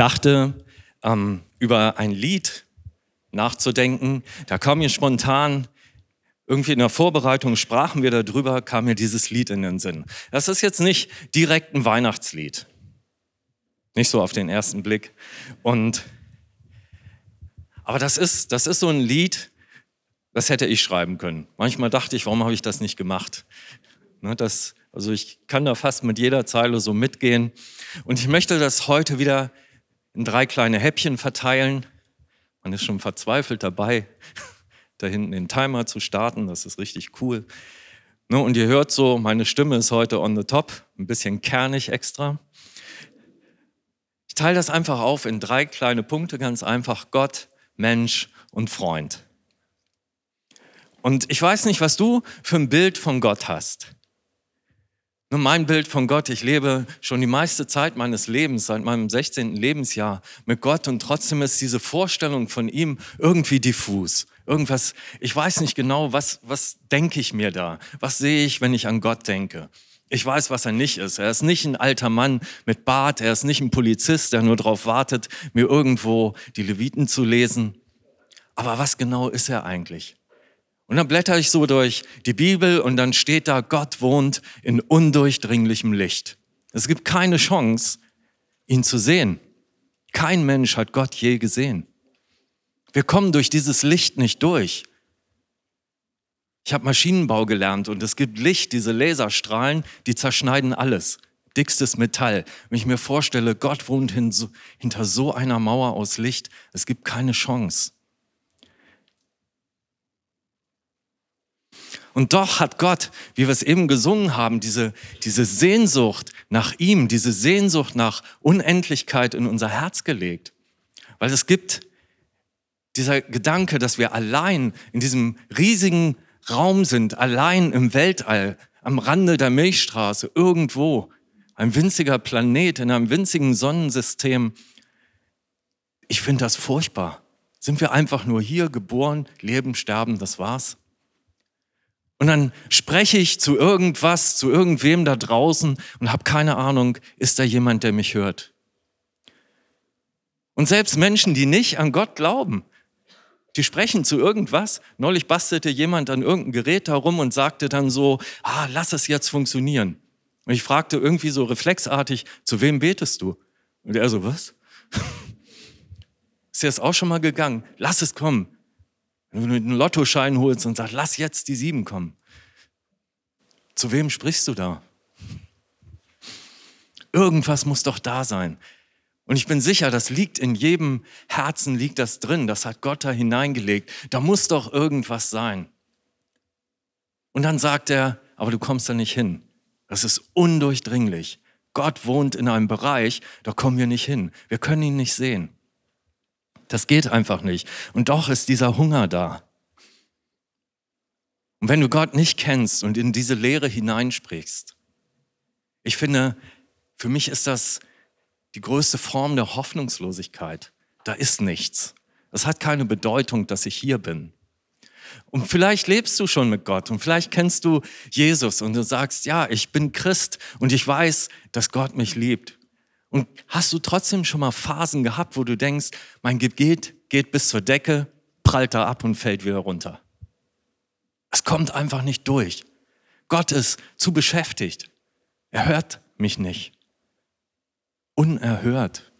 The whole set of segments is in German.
dachte, ähm, über ein Lied nachzudenken. Da kam mir spontan, irgendwie in der Vorbereitung sprachen wir darüber, kam mir dieses Lied in den Sinn. Das ist jetzt nicht direkt ein Weihnachtslied. Nicht so auf den ersten Blick. Und, aber das ist, das ist so ein Lied, das hätte ich schreiben können. Manchmal dachte ich, warum habe ich das nicht gemacht? Ne, das, also ich kann da fast mit jeder Zeile so mitgehen. Und ich möchte das heute wieder in drei kleine Häppchen verteilen. Man ist schon verzweifelt dabei, da hinten den Timer zu starten. Das ist richtig cool. Ne, und ihr hört so, meine Stimme ist heute on the top, ein bisschen kernig extra. Ich teile das einfach auf in drei kleine Punkte, ganz einfach. Gott, Mensch und Freund. Und ich weiß nicht, was du für ein Bild von Gott hast. Nur mein Bild von Gott, ich lebe schon die meiste Zeit meines Lebens, seit meinem 16. Lebensjahr mit Gott und trotzdem ist diese Vorstellung von ihm irgendwie diffus. Irgendwas, ich weiß nicht genau, was, was denke ich mir da? Was sehe ich, wenn ich an Gott denke? Ich weiß, was er nicht ist. Er ist nicht ein alter Mann mit Bart, er ist nicht ein Polizist, der nur darauf wartet, mir irgendwo die Leviten zu lesen. Aber was genau ist er eigentlich? Und dann blätter ich so durch die Bibel und dann steht da, Gott wohnt in undurchdringlichem Licht. Es gibt keine Chance, ihn zu sehen. Kein Mensch hat Gott je gesehen. Wir kommen durch dieses Licht nicht durch. Ich habe Maschinenbau gelernt und es gibt Licht, diese Laserstrahlen, die zerschneiden alles. Dickstes Metall. Wenn ich mir vorstelle, Gott wohnt hinter so einer Mauer aus Licht, es gibt keine Chance. Und doch hat Gott, wie wir es eben gesungen haben, diese, diese Sehnsucht nach ihm, diese Sehnsucht nach Unendlichkeit in unser Herz gelegt. Weil es gibt dieser Gedanke, dass wir allein in diesem riesigen Raum sind, allein im Weltall, am Rande der Milchstraße, irgendwo, ein winziger Planet in einem winzigen Sonnensystem. Ich finde das furchtbar. Sind wir einfach nur hier geboren, leben, sterben, das war's? Und dann spreche ich zu irgendwas, zu irgendwem da draußen und habe keine Ahnung, ist da jemand, der mich hört. Und selbst Menschen, die nicht an Gott glauben, die sprechen zu irgendwas. Neulich bastelte jemand an irgendein Gerät herum und sagte dann so, ah, lass es jetzt funktionieren. Und ich fragte irgendwie so reflexartig, zu wem betest du? Und er so, was? Ist dir das auch schon mal gegangen? Lass es kommen. Wenn du einen Lottoschein holst und sagst, lass jetzt die sieben kommen. Zu wem sprichst du da? Irgendwas muss doch da sein. Und ich bin sicher, das liegt in jedem Herzen, liegt das drin. Das hat Gott da hineingelegt. Da muss doch irgendwas sein. Und dann sagt er, aber du kommst da nicht hin. Das ist undurchdringlich. Gott wohnt in einem Bereich, da kommen wir nicht hin. Wir können ihn nicht sehen. Das geht einfach nicht. Und doch ist dieser Hunger da. Und wenn du Gott nicht kennst und in diese Lehre hineinsprichst, ich finde, für mich ist das die größte Form der Hoffnungslosigkeit. Da ist nichts. Es hat keine Bedeutung, dass ich hier bin. Und vielleicht lebst du schon mit Gott und vielleicht kennst du Jesus und du sagst, ja, ich bin Christ und ich weiß, dass Gott mich liebt. Und hast du trotzdem schon mal Phasen gehabt, wo du denkst, mein Gebet geht bis zur Decke, prallt da ab und fällt wieder runter? Es kommt einfach nicht durch. Gott ist zu beschäftigt. Er hört mich nicht. Unerhört.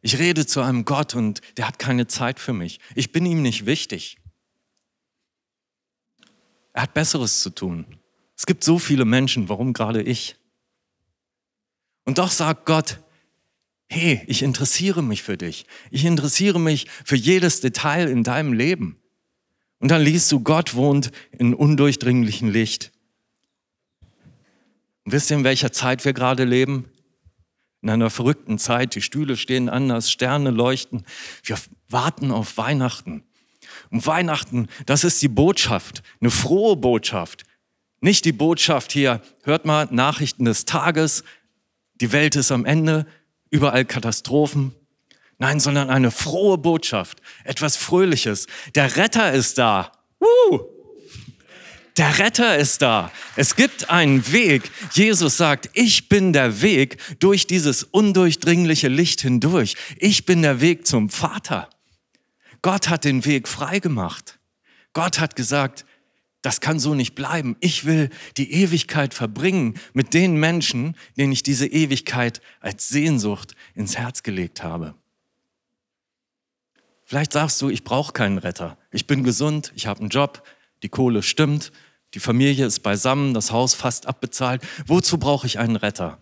Ich rede zu einem Gott und der hat keine Zeit für mich. Ich bin ihm nicht wichtig. Er hat Besseres zu tun. Es gibt so viele Menschen, warum gerade ich? Und doch sagt Gott, hey, ich interessiere mich für dich. Ich interessiere mich für jedes Detail in deinem Leben. Und dann liest du, Gott wohnt in undurchdringlichem Licht. Und wisst ihr, in welcher Zeit wir gerade leben? In einer verrückten Zeit. Die Stühle stehen anders, Sterne leuchten. Wir warten auf Weihnachten. Und Weihnachten, das ist die Botschaft, eine frohe Botschaft. Nicht die Botschaft hier, hört mal Nachrichten des Tages, die Welt ist am Ende, überall Katastrophen. Nein, sondern eine frohe Botschaft, etwas Fröhliches. Der Retter ist da. Uh! Der Retter ist da. Es gibt einen Weg. Jesus sagt, ich bin der Weg durch dieses undurchdringliche Licht hindurch. Ich bin der Weg zum Vater. Gott hat den Weg freigemacht. Gott hat gesagt, das kann so nicht bleiben. Ich will die Ewigkeit verbringen mit den Menschen, denen ich diese Ewigkeit als Sehnsucht ins Herz gelegt habe. Vielleicht sagst du, ich brauche keinen Retter. Ich bin gesund, ich habe einen Job, die Kohle stimmt, die Familie ist beisammen, das Haus fast abbezahlt. Wozu brauche ich einen Retter?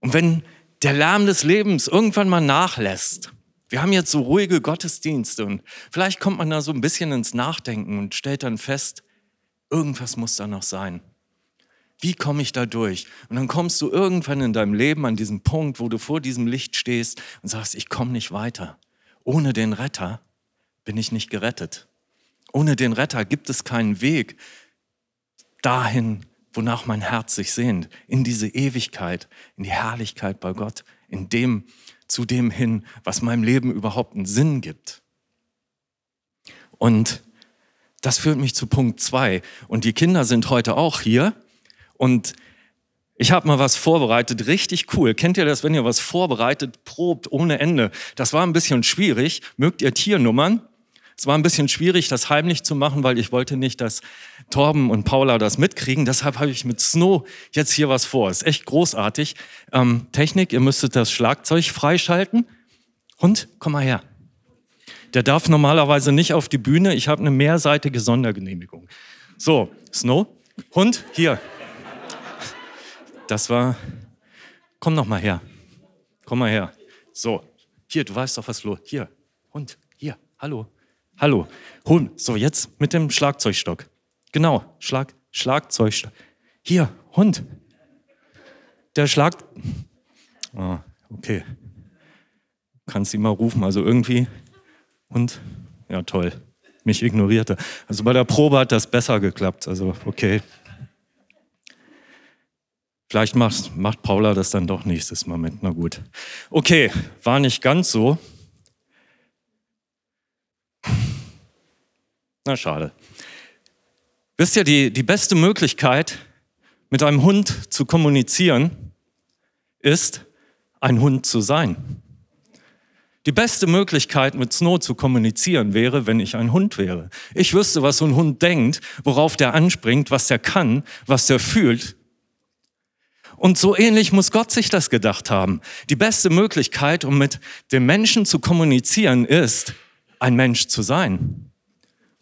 Und wenn der Lärm des Lebens irgendwann mal nachlässt, wir haben jetzt so ruhige Gottesdienste und vielleicht kommt man da so ein bisschen ins Nachdenken und stellt dann fest, irgendwas muss da noch sein. Wie komme ich da durch? Und dann kommst du irgendwann in deinem Leben an diesen Punkt, wo du vor diesem Licht stehst und sagst, ich komme nicht weiter. Ohne den Retter bin ich nicht gerettet. Ohne den Retter gibt es keinen Weg dahin, wonach mein Herz sich sehnt, in diese Ewigkeit, in die Herrlichkeit bei Gott, in dem, zu dem hin, was meinem Leben überhaupt einen Sinn gibt. Und das führt mich zu Punkt zwei. Und die Kinder sind heute auch hier. Und ich habe mal was vorbereitet, richtig cool. Kennt ihr das, wenn ihr was vorbereitet, probt ohne Ende? Das war ein bisschen schwierig. Mögt ihr Tiernummern? Es war ein bisschen schwierig, das heimlich zu machen, weil ich wollte nicht, dass Torben und Paula das mitkriegen. Deshalb habe ich mit Snow jetzt hier was vor. Ist echt großartig. Ähm, Technik, ihr müsstet das Schlagzeug freischalten. Hund, komm mal her. Der darf normalerweise nicht auf die Bühne. Ich habe eine mehrseitige Sondergenehmigung. So, Snow, Hund, hier. Das war. Komm noch mal her. Komm mal her. So, hier, du weißt doch, was los. Hier, Hund, hier, hallo. Hallo, Hund. So, jetzt mit dem Schlagzeugstock. Genau, Schlag, Schlagzeugstock. Hier, Hund. Der Schlag. Ah, okay. Kannst ihn mal rufen, also irgendwie. Hund. Ja, toll. Mich ignorierte. Also bei der Probe hat das besser geklappt. Also, okay. Vielleicht macht, macht Paula das dann doch nächstes Mal. Na gut. Okay, war nicht ganz so. Na schade. Wisst ihr, die, die beste Möglichkeit, mit einem Hund zu kommunizieren, ist, ein Hund zu sein. Die beste Möglichkeit, mit Snow zu kommunizieren, wäre, wenn ich ein Hund wäre. Ich wüsste, was so ein Hund denkt, worauf der anspringt, was der kann, was der fühlt. Und so ähnlich muss Gott sich das gedacht haben. Die beste Möglichkeit, um mit dem Menschen zu kommunizieren, ist, ein Mensch zu sein.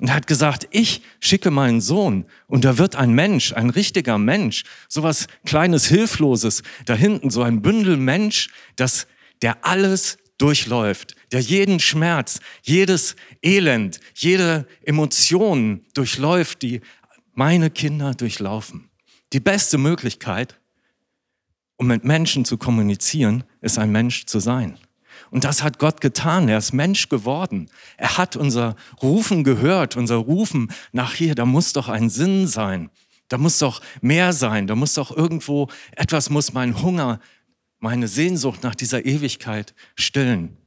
Und hat gesagt, ich schicke meinen Sohn und er wird ein Mensch, ein richtiger Mensch, sowas kleines, hilfloses, da hinten so ein Bündel Mensch, das, der alles durchläuft, der jeden Schmerz, jedes Elend, jede Emotion durchläuft, die meine Kinder durchlaufen. Die beste Möglichkeit, um mit Menschen zu kommunizieren, ist ein Mensch zu sein. Und das hat Gott getan. Er ist Mensch geworden. Er hat unser Rufen gehört, unser Rufen nach hier. Da muss doch ein Sinn sein. Da muss doch mehr sein. Da muss doch irgendwo etwas muss mein Hunger, meine Sehnsucht nach dieser Ewigkeit stillen.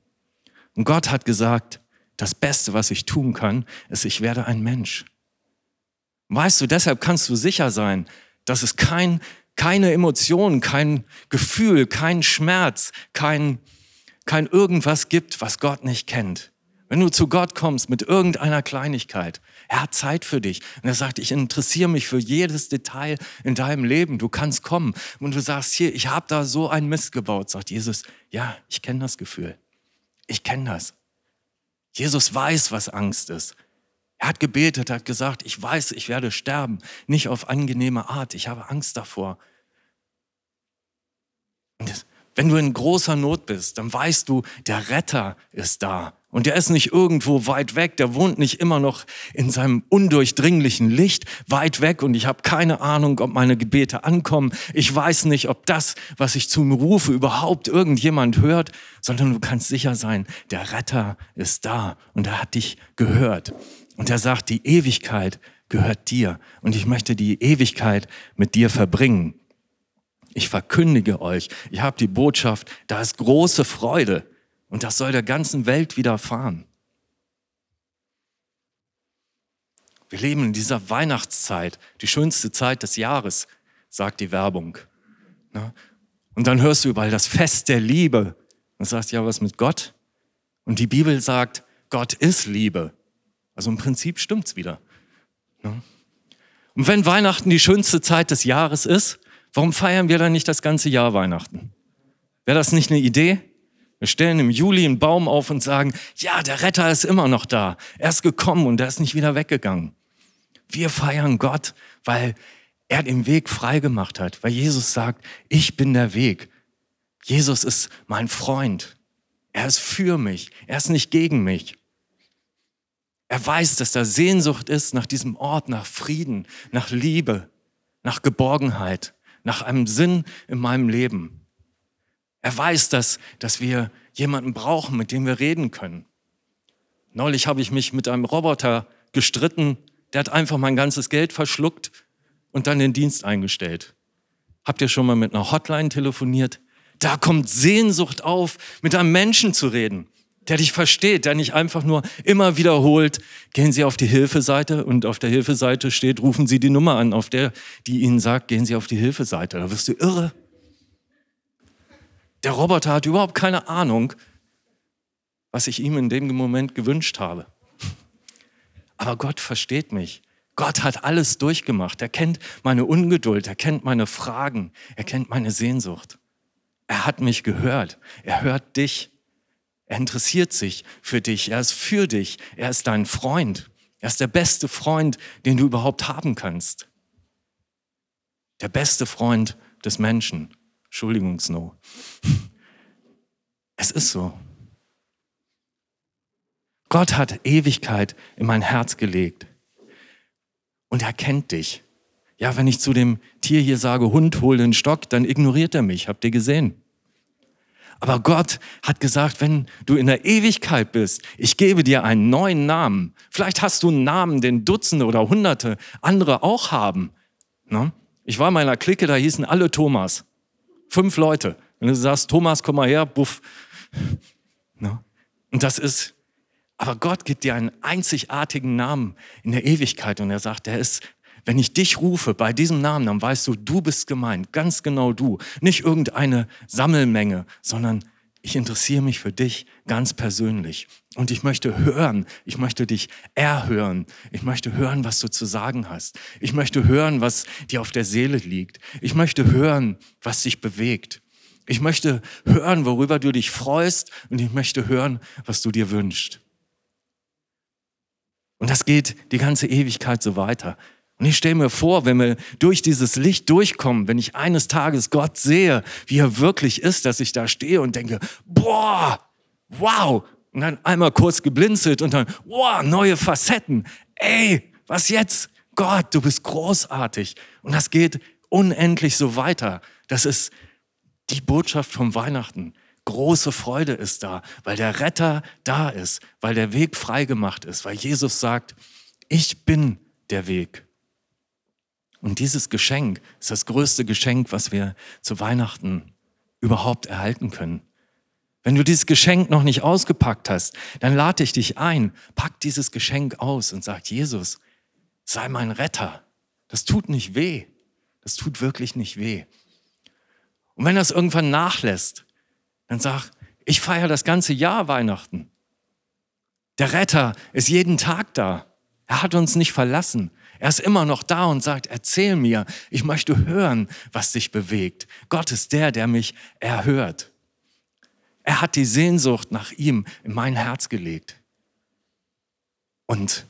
Und Gott hat gesagt, das Beste, was ich tun kann, ist, ich werde ein Mensch. Weißt du, deshalb kannst du sicher sein, dass es kein, keine Emotion, kein Gefühl, kein Schmerz, kein, kein irgendwas gibt, was Gott nicht kennt. Wenn du zu Gott kommst mit irgendeiner Kleinigkeit, er hat Zeit für dich. Und er sagt, ich interessiere mich für jedes Detail in deinem Leben. Du kannst kommen. Und du sagst, hier, ich habe da so einen Mist gebaut. Sagt Jesus, ja, ich kenne das Gefühl. Ich kenne das. Jesus weiß, was Angst ist. Er hat gebetet, hat gesagt, ich weiß, ich werde sterben. Nicht auf angenehme Art. Ich habe Angst davor. Und das, wenn du in großer Not bist, dann weißt du, der Retter ist da. Und der ist nicht irgendwo weit weg, der wohnt nicht immer noch in seinem undurchdringlichen Licht weit weg und ich habe keine Ahnung, ob meine Gebete ankommen. Ich weiß nicht, ob das, was ich zu mir rufe, überhaupt irgendjemand hört, sondern du kannst sicher sein, der Retter ist da und er hat dich gehört. Und er sagt, die Ewigkeit gehört dir und ich möchte die Ewigkeit mit dir verbringen. Ich verkündige euch, ich habe die Botschaft, da ist große Freude und das soll der ganzen Welt widerfahren. Wir leben in dieser Weihnachtszeit, die schönste Zeit des Jahres, sagt die Werbung. Und dann hörst du überall das Fest der Liebe. Und sagst, ja, was mit Gott? Und die Bibel sagt, Gott ist Liebe. Also im Prinzip stimmt's wieder. Und wenn Weihnachten die schönste Zeit des Jahres ist, warum feiern wir dann nicht das ganze Jahr Weihnachten? Wäre das nicht eine Idee? Wir stellen im Juli einen Baum auf und sagen, ja, der Retter ist immer noch da. Er ist gekommen und er ist nicht wieder weggegangen. Wir feiern Gott, weil er den Weg freigemacht hat, weil Jesus sagt, ich bin der Weg. Jesus ist mein Freund. Er ist für mich. Er ist nicht gegen mich. Er weiß, dass da Sehnsucht ist nach diesem Ort, nach Frieden, nach Liebe, nach Geborgenheit, nach einem Sinn in meinem Leben. Er weiß, dass, dass wir jemanden brauchen, mit dem wir reden können. Neulich habe ich mich mit einem Roboter gestritten, der hat einfach mein ganzes Geld verschluckt und dann den Dienst eingestellt. Habt ihr schon mal mit einer Hotline telefoniert? Da kommt Sehnsucht auf, mit einem Menschen zu reden, der dich versteht, der nicht einfach nur immer wiederholt, gehen Sie auf die Hilfeseite und auf der Hilfeseite steht, rufen Sie die Nummer an, auf der, die Ihnen sagt, gehen Sie auf die Hilfeseite. Da wirst du irre. Der Roboter hat überhaupt keine Ahnung, was ich ihm in dem Moment gewünscht habe. Aber Gott versteht mich. Gott hat alles durchgemacht. Er kennt meine Ungeduld, er kennt meine Fragen, er kennt meine Sehnsucht. Er hat mich gehört. Er hört dich. Er interessiert sich für dich. Er ist für dich. Er ist dein Freund. Er ist der beste Freund, den du überhaupt haben kannst. Der beste Freund des Menschen. Entschuldigung, Snow. Es ist so. Gott hat Ewigkeit in mein Herz gelegt. Und er kennt dich. Ja, wenn ich zu dem Tier hier sage, Hund, hol den Stock, dann ignoriert er mich. Habt ihr gesehen? Aber Gott hat gesagt, wenn du in der Ewigkeit bist, ich gebe dir einen neuen Namen. Vielleicht hast du einen Namen, den Dutzende oder Hunderte andere auch haben. Ne? Ich war in meiner Clique, da hießen alle Thomas. Fünf Leute. Wenn du sagst, Thomas, komm mal her, buff. No? Und das ist, aber Gott gibt dir einen einzigartigen Namen in der Ewigkeit und er sagt, er ist, wenn ich dich rufe bei diesem Namen, dann weißt du, du bist gemeint, ganz genau du. Nicht irgendeine Sammelmenge, sondern ich interessiere mich für dich ganz persönlich. Und ich möchte hören, ich möchte dich erhören. Ich möchte hören, was du zu sagen hast. Ich möchte hören, was dir auf der Seele liegt. Ich möchte hören, was dich bewegt. Ich möchte hören, worüber du dich freust. Und ich möchte hören, was du dir wünschst. Und das geht die ganze Ewigkeit so weiter. Und ich stelle mir vor, wenn wir durch dieses Licht durchkommen, wenn ich eines Tages Gott sehe, wie er wirklich ist, dass ich da stehe und denke, boah, wow. Und dann einmal kurz geblinzelt und dann, wow, neue Facetten. Ey, was jetzt? Gott, du bist großartig. Und das geht unendlich so weiter. Das ist die Botschaft vom Weihnachten. Große Freude ist da, weil der Retter da ist, weil der Weg freigemacht ist, weil Jesus sagt, ich bin der Weg. Und dieses Geschenk ist das größte Geschenk, was wir zu Weihnachten überhaupt erhalten können. Wenn du dieses Geschenk noch nicht ausgepackt hast, dann lade ich dich ein, pack dieses Geschenk aus und sag, Jesus, sei mein Retter. Das tut nicht weh. Das tut wirklich nicht weh. Und wenn das irgendwann nachlässt, dann sag, ich feiere das ganze Jahr Weihnachten. Der Retter ist jeden Tag da. Er hat uns nicht verlassen. Er ist immer noch da und sagt, erzähl mir, ich möchte hören, was dich bewegt. Gott ist der, der mich erhört. Er hat die Sehnsucht nach ihm in mein Herz gelegt. Und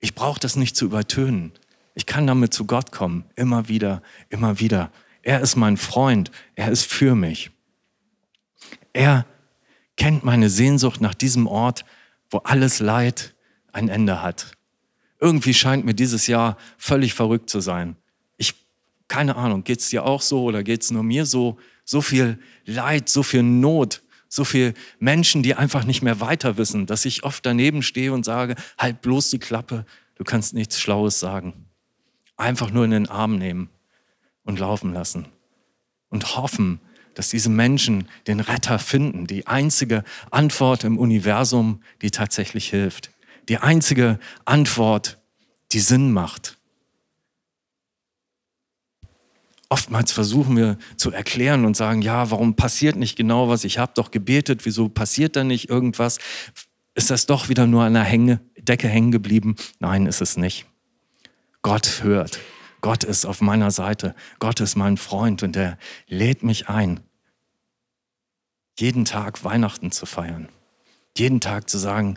ich brauche das nicht zu übertönen. Ich kann damit zu Gott kommen, immer wieder, immer wieder. Er ist mein Freund, er ist für mich. Er kennt meine Sehnsucht nach diesem Ort, wo alles Leid ein Ende hat. Irgendwie scheint mir dieses Jahr völlig verrückt zu sein. Ich, keine Ahnung, geht es dir auch so oder geht es nur mir so? So viel Leid, so viel Not, so viel Menschen, die einfach nicht mehr weiter wissen, dass ich oft daneben stehe und sage, halt bloß die Klappe, du kannst nichts Schlaues sagen. Einfach nur in den Arm nehmen und laufen lassen und hoffen, dass diese Menschen den Retter finden, die einzige Antwort im Universum, die tatsächlich hilft die einzige Antwort, die Sinn macht. Oftmals versuchen wir zu erklären und sagen, ja, warum passiert nicht genau was? Ich habe doch gebetet, wieso passiert da nicht irgendwas? Ist das doch wieder nur an der Hänge, Decke hängen geblieben? Nein, ist es nicht. Gott hört. Gott ist auf meiner Seite. Gott ist mein Freund und er lädt mich ein, jeden Tag Weihnachten zu feiern. Jeden Tag zu sagen,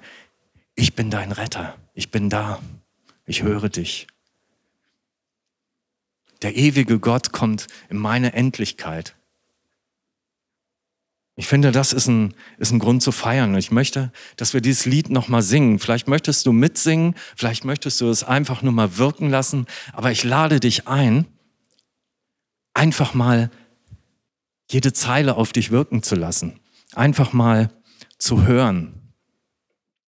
ich bin dein Retter. Ich bin da. Ich höre dich. Der ewige Gott kommt in meine Endlichkeit. Ich finde, das ist ein, ist ein Grund zu feiern. Ich möchte, dass wir dieses Lied nochmal singen. Vielleicht möchtest du mitsingen, vielleicht möchtest du es einfach nur mal wirken lassen, aber ich lade dich ein, einfach mal jede Zeile auf dich wirken zu lassen. Einfach mal zu hören.